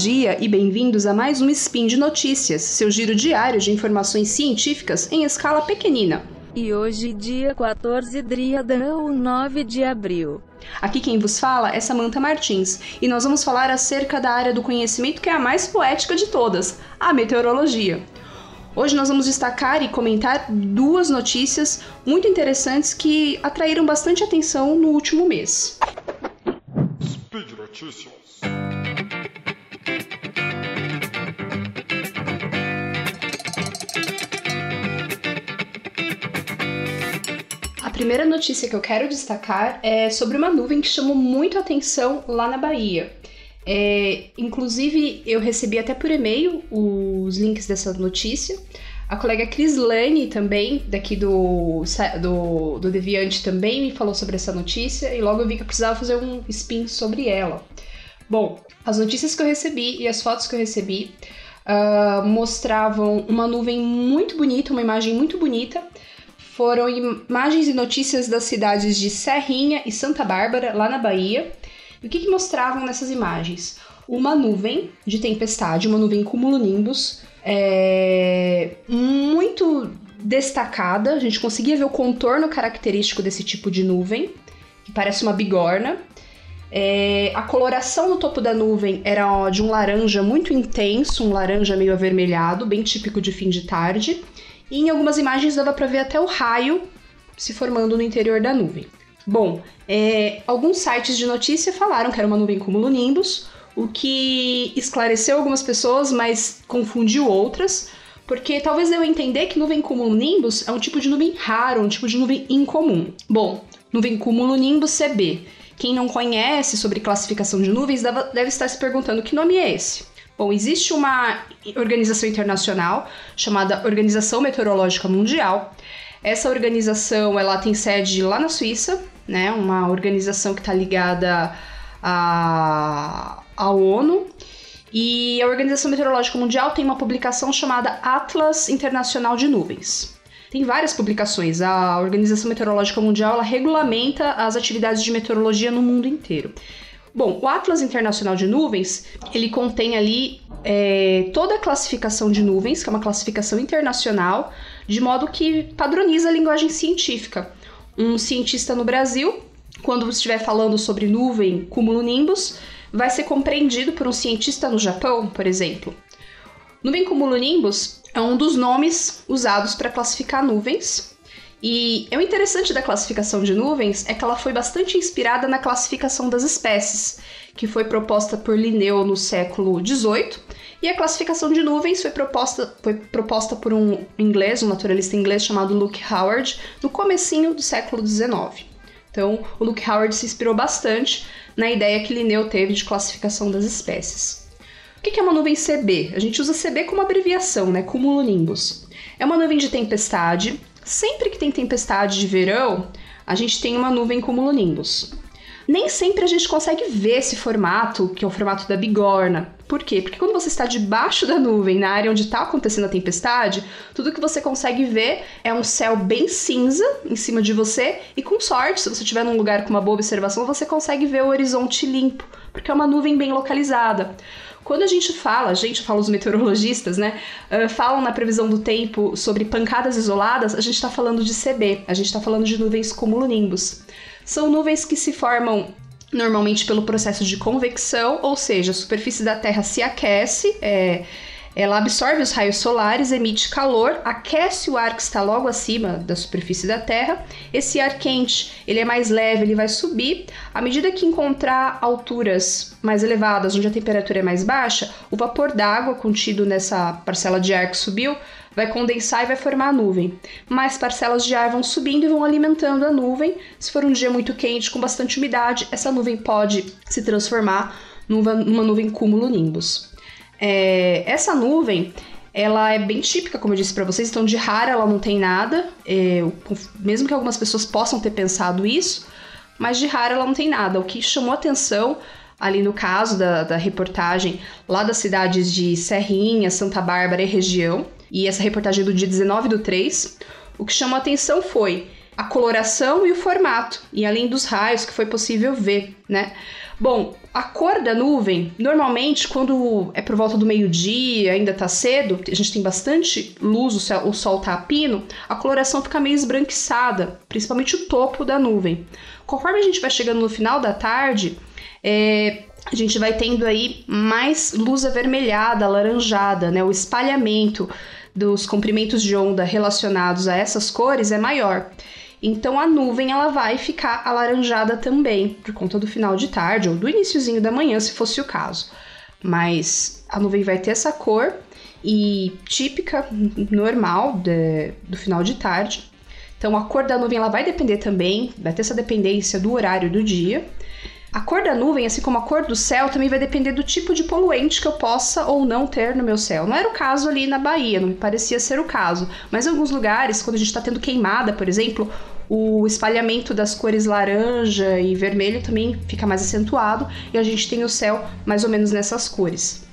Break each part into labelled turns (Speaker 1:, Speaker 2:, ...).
Speaker 1: dia e bem-vindos a mais um Spin de Notícias, seu giro diário de informações científicas em escala pequenina.
Speaker 2: E hoje, dia 14 Driadão, 9 de abril.
Speaker 1: Aqui quem vos fala é Samantha Martins e nós vamos falar acerca da área do conhecimento que é a mais poética de todas, a meteorologia. Hoje nós vamos destacar e comentar duas notícias muito interessantes que atraíram bastante atenção no último mês.
Speaker 3: Speed Notícias.
Speaker 1: Primeira notícia que eu quero destacar é sobre uma nuvem que chamou muito atenção lá na Bahia. É, inclusive, eu recebi até por e-mail os links dessa notícia. A colega Cris Lane também, daqui do, do, do Deviante, também me falou sobre essa notícia e logo eu vi que eu precisava fazer um spin sobre ela. Bom, as notícias que eu recebi e as fotos que eu recebi uh, mostravam uma nuvem muito bonita, uma imagem muito bonita. Foram imagens e notícias das cidades de Serrinha e Santa Bárbara, lá na Bahia. E o que, que mostravam nessas imagens? Uma nuvem de tempestade, uma nuvem cumulonimbus, é, muito destacada. A gente conseguia ver o contorno característico desse tipo de nuvem, que parece uma bigorna. É, a coloração no topo da nuvem era ó, de um laranja muito intenso, um laranja meio avermelhado, bem típico de fim de tarde. E em algumas imagens dava para ver até o raio se formando no interior da nuvem. Bom, é, alguns sites de notícia falaram que era uma nuvem cumulonimbus, o que esclareceu algumas pessoas, mas confundiu outras, porque talvez deu a entender que nuvem cumulonimbus é um tipo de nuvem raro, um tipo de nuvem incomum. Bom, nuvem cumulonimbus CB. Quem não conhece sobre classificação de nuvens deve estar se perguntando que nome é esse. Bom, existe uma organização internacional chamada Organização Meteorológica Mundial. Essa organização ela tem sede lá na Suíça, né? Uma organização que está ligada à, à ONU. E a Organização Meteorológica Mundial tem uma publicação chamada Atlas Internacional de Nuvens. Tem várias publicações. A Organização Meteorológica Mundial ela regulamenta as atividades de meteorologia no mundo inteiro. Bom, o Atlas Internacional de Nuvens ele contém ali é, toda a classificação de nuvens, que é uma classificação internacional, de modo que padroniza a linguagem científica. Um cientista no Brasil, quando estiver falando sobre nuvem cumulonimbus, vai ser compreendido por um cientista no Japão, por exemplo. Nuvem cumulonimbus é um dos nomes usados para classificar nuvens. E o interessante da classificação de nuvens é que ela foi bastante inspirada na classificação das espécies, que foi proposta por Linneu no século XVIII, e a classificação de nuvens foi proposta, foi proposta por um inglês, um naturalista inglês chamado Luke Howard, no comecinho do século XIX. Então, o Luke Howard se inspirou bastante na ideia que Linneu teve de classificação das espécies. O que é uma nuvem CB? A gente usa CB como abreviação, né? Cumulonimbus. É uma nuvem de tempestade. Sempre que tem tempestade de verão, a gente tem uma nuvem cumulonimbus. Nem sempre a gente consegue ver esse formato, que é o formato da bigorna. Por quê? Porque quando você está debaixo da nuvem, na área onde está acontecendo a tempestade, tudo que você consegue ver é um céu bem cinza em cima de você, e com sorte, se você estiver num lugar com uma boa observação, você consegue ver o horizonte limpo, porque é uma nuvem bem localizada. Quando a gente fala, a gente fala os meteorologistas, né, uh, falam na previsão do tempo sobre pancadas isoladas, a gente está falando de CB, a gente está falando de nuvens cumulonimbus. São nuvens que se formam normalmente pelo processo de convecção, ou seja, a superfície da Terra se aquece, é, ela absorve os raios solares, emite calor, aquece o ar que está logo acima da superfície da Terra. Esse ar quente, ele é mais leve, ele vai subir. À medida que encontrar alturas mais elevadas, onde a temperatura é mais baixa, o vapor d'água contido nessa parcela de ar que subiu vai condensar e vai formar a nuvem. Mais parcelas de ar vão subindo e vão alimentando a nuvem. Se for um dia muito quente, com bastante umidade, essa nuvem pode se transformar numa, nuvem cúmulo-nimbus. É, essa nuvem ela é bem típica, como eu disse para vocês, então de rara ela não tem nada, é, mesmo que algumas pessoas possam ter pensado isso, mas de rara ela não tem nada. O que chamou atenção ali no caso da, da reportagem lá das cidades de Serrinha, Santa Bárbara e região, e essa reportagem é do dia 19 do 3, o que chamou a atenção foi a coloração e o formato, e além dos raios que foi possível ver, né? Bom, a cor da nuvem, normalmente, quando é por volta do meio-dia, ainda tá cedo, a gente tem bastante luz, o, céu, o sol tá a pino, a coloração fica meio esbranquiçada, principalmente o topo da nuvem. Conforme a gente vai chegando no final da tarde, é, a gente vai tendo aí mais luz avermelhada, alaranjada, né? O espalhamento dos comprimentos de onda relacionados a essas cores é maior. Então a nuvem ela vai ficar alaranjada também, por conta do final de tarde ou do iníciozinho da manhã, se fosse o caso. Mas a nuvem vai ter essa cor e típica, normal de, do final de tarde. Então a cor da nuvem ela vai depender também, vai ter essa dependência do horário do dia. A cor da nuvem, assim como a cor do céu, também vai depender do tipo de poluente que eu possa ou não ter no meu céu. Não era o caso ali na Bahia, não me parecia ser o caso. Mas em alguns lugares, quando a gente está tendo queimada, por exemplo, o espalhamento das cores laranja e vermelho também fica mais acentuado e a gente tem o céu mais ou menos nessas cores.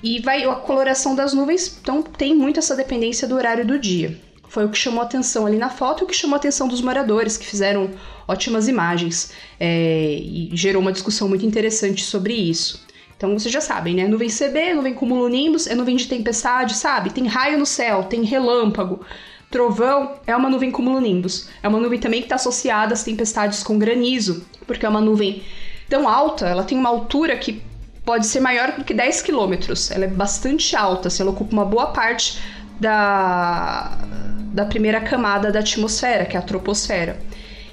Speaker 1: E vai a coloração das nuvens, então tem muito essa dependência do horário do dia. Foi o que chamou atenção ali na foto e o que chamou atenção dos moradores, que fizeram ótimas imagens é, e gerou uma discussão muito interessante sobre isso. Então vocês já sabem, né? Nuvem CB, nuvem cumulonimbus, é nuvem de tempestade, sabe? Tem raio no céu, tem relâmpago. Trovão é uma nuvem cumulonimbus. É uma nuvem também que está associada às tempestades com granizo, porque é uma nuvem tão alta, ela tem uma altura que pode ser maior do que 10 quilômetros. Ela é bastante alta, assim, ela ocupa uma boa parte da, da primeira camada da atmosfera, que é a troposfera.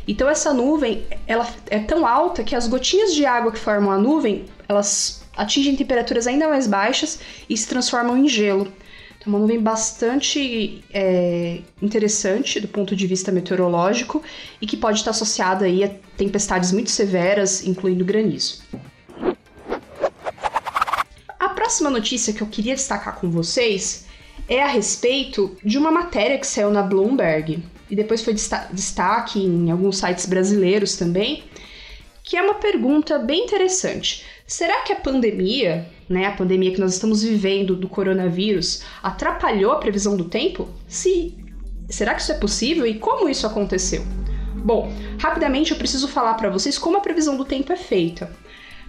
Speaker 1: Então essa nuvem, ela é tão alta que as gotinhas de água que formam a nuvem, elas atingem temperaturas ainda mais baixas e se transformam em gelo. Então, uma nuvem bastante é, interessante do ponto de vista meteorológico e que pode estar associada aí a tempestades muito severas, incluindo granizo. A próxima notícia que eu queria destacar com vocês é a respeito de uma matéria que saiu na Bloomberg e depois foi destaque em alguns sites brasileiros também, que é uma pergunta bem interessante. Será que a pandemia, né, a pandemia que nós estamos vivendo do coronavírus, atrapalhou a previsão do tempo? Se será que isso é possível e como isso aconteceu? Bom, rapidamente eu preciso falar para vocês como a previsão do tempo é feita.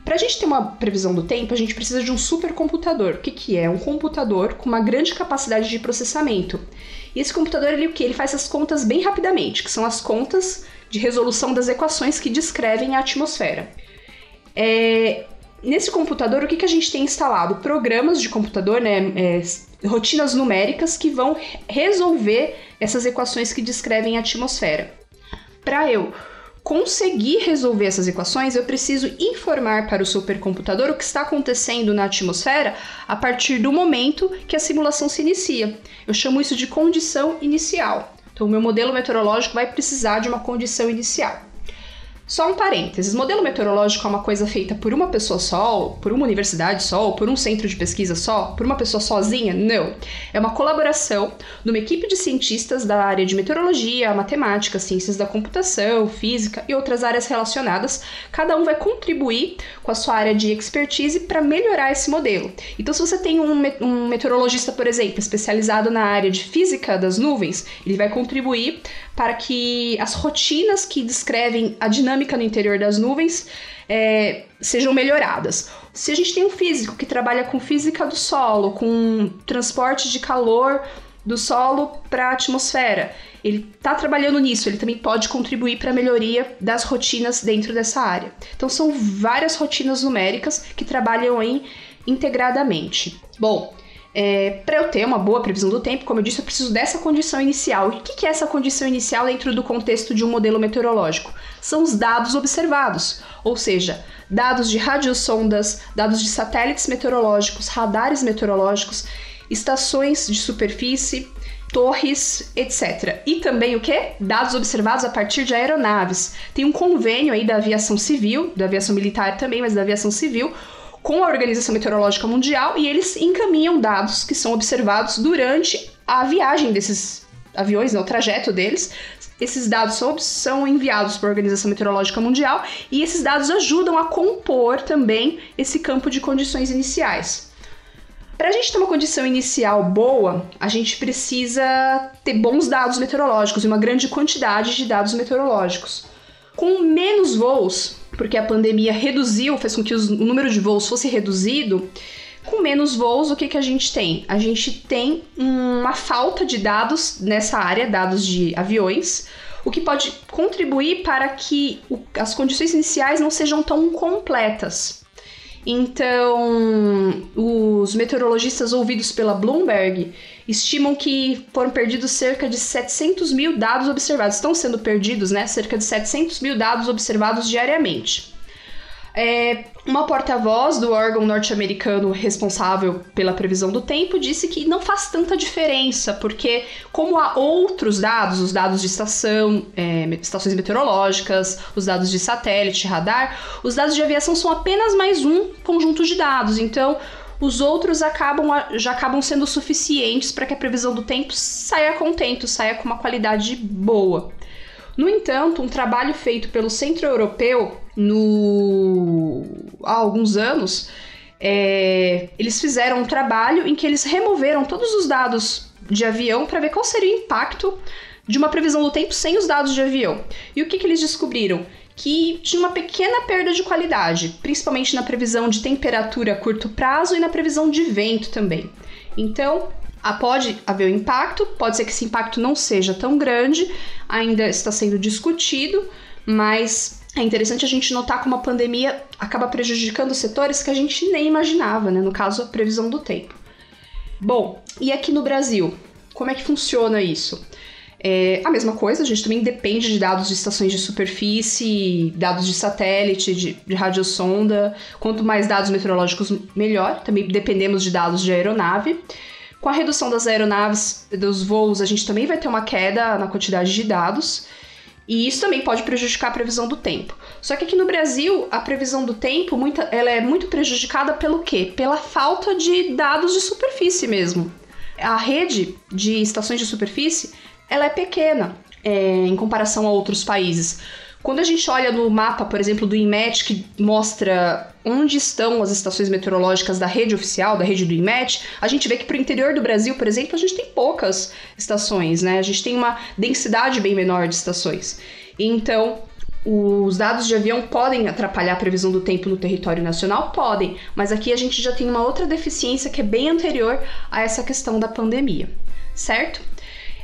Speaker 1: Para a gente ter uma previsão do tempo, a gente precisa de um supercomputador. O que, que é? Um computador com uma grande capacidade de processamento. E esse computador, ele o que? Ele faz as contas bem rapidamente, que são as contas de resolução das equações que descrevem a atmosfera. É, nesse computador, o que, que a gente tem instalado? Programas de computador, né? É, rotinas numéricas que vão resolver essas equações que descrevem a atmosfera. Para eu conseguir resolver essas equações, eu preciso informar para o supercomputador o que está acontecendo na atmosfera a partir do momento que a simulação se inicia. Eu chamo isso de condição inicial. Então, o meu modelo meteorológico vai precisar de uma condição inicial. Só um parênteses: modelo meteorológico é uma coisa feita por uma pessoa só, por uma universidade só, por um centro de pesquisa só, por uma pessoa sozinha? Não. É uma colaboração de uma equipe de cientistas da área de meteorologia, matemática, ciências da computação, física e outras áreas relacionadas. Cada um vai contribuir com a sua área de expertise para melhorar esse modelo. Então, se você tem um, um meteorologista, por exemplo, especializado na área de física das nuvens, ele vai contribuir para que as rotinas que descrevem a dinâmica no interior das nuvens é, sejam melhoradas. Se a gente tem um físico que trabalha com física do solo, com transporte de calor do solo para a atmosfera, ele está trabalhando nisso, ele também pode contribuir para a melhoria das rotinas dentro dessa área. Então são várias rotinas numéricas que trabalham em integradamente. Bom, é, para eu ter uma boa previsão do tempo, como eu disse, eu preciso dessa condição inicial. E o que é essa condição inicial dentro do contexto de um modelo meteorológico? São os dados observados, ou seja, dados de radiosondas, dados de satélites meteorológicos, radares meteorológicos, estações de superfície, torres, etc. E também o que? Dados observados a partir de aeronaves. Tem um convênio aí da aviação civil, da aviação militar também, mas da aviação civil, com a Organização Meteorológica Mundial e eles encaminham dados que são observados durante a viagem desses aviões, né, o trajeto deles. Esses dados são, enviados para a Organização Meteorológica Mundial e esses dados ajudam a compor também esse campo de condições iniciais. Para a gente ter uma condição inicial boa, a gente precisa ter bons dados meteorológicos e uma grande quantidade de dados meteorológicos. Com menos voos, porque a pandemia reduziu, fez com que os, o número de voos fosse reduzido. Com menos voos, o que, que a gente tem? A gente tem uma falta de dados nessa área, dados de aviões, o que pode contribuir para que o, as condições iniciais não sejam tão completas. Então, os meteorologistas ouvidos pela Bloomberg estimam que foram perdidos cerca de 700 mil dados observados. Estão sendo perdidos, né? Cerca de 700 mil dados observados diariamente. É, uma porta-voz do órgão norte-americano responsável pela previsão do tempo disse que não faz tanta diferença, porque como há outros dados, os dados de estação, é, estações meteorológicas, os dados de satélite, radar, os dados de aviação são apenas mais um conjunto de dados. Então, os outros acabam já acabam sendo suficientes para que a previsão do tempo saia contento, saia com uma qualidade boa. No entanto, um trabalho feito pelo Centro Europeu no... há alguns anos, é... eles fizeram um trabalho em que eles removeram todos os dados de avião para ver qual seria o impacto de uma previsão do tempo sem os dados de avião. E o que, que eles descobriram? Que tinha uma pequena perda de qualidade, principalmente na previsão de temperatura a curto prazo e na previsão de vento também. Então, pode haver um impacto, pode ser que esse impacto não seja tão grande, ainda está sendo discutido, mas é interessante a gente notar como a pandemia acaba prejudicando setores que a gente nem imaginava, né? No caso, a previsão do tempo. Bom, e aqui no Brasil, como é que funciona isso? É a mesma coisa, a gente também depende de dados de estações de superfície, dados de satélite, de, de radiosonda. Quanto mais dados meteorológicos, melhor. Também dependemos de dados de aeronave. Com a redução das aeronaves, dos voos, a gente também vai ter uma queda na quantidade de dados. E isso também pode prejudicar a previsão do tempo. Só que aqui no Brasil, a previsão do tempo muita, ela é muito prejudicada pelo quê? Pela falta de dados de superfície mesmo. A rede de estações de superfície ela é pequena é, em comparação a outros países. Quando a gente olha no mapa, por exemplo, do IMET, que mostra onde estão as estações meteorológicas da rede oficial, da rede do IMET, a gente vê que para o interior do Brasil, por exemplo, a gente tem poucas estações, né? A gente tem uma densidade bem menor de estações. Então, os dados de avião podem atrapalhar a previsão do tempo no território nacional? Podem, mas aqui a gente já tem uma outra deficiência que é bem anterior a essa questão da pandemia, certo?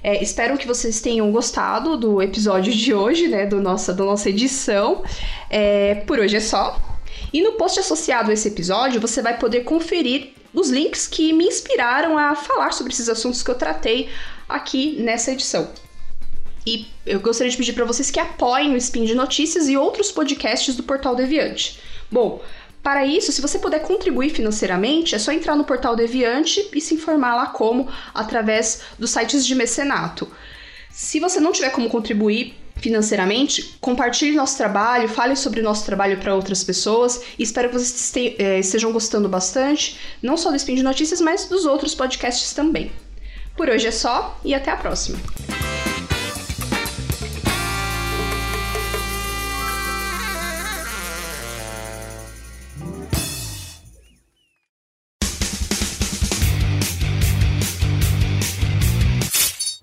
Speaker 1: É, espero que vocês tenham gostado do episódio de hoje, né? Do nossa, da nossa edição. É, por hoje é só. E no post associado a esse episódio, você vai poder conferir os links que me inspiraram a falar sobre esses assuntos que eu tratei aqui nessa edição. E eu gostaria de pedir para vocês que apoiem o Spin de Notícias e outros podcasts do Portal Deviante. Bom, para isso, se você puder contribuir financeiramente, é só entrar no portal Deviante e se informar lá como através dos sites de mecenato. Se você não tiver como contribuir financeiramente, compartilhe nosso trabalho, fale sobre o nosso trabalho para outras pessoas e espero que vocês eh, estejam gostando bastante, não só do Spin de Notícias, mas dos outros podcasts também. Por hoje é só e até a próxima!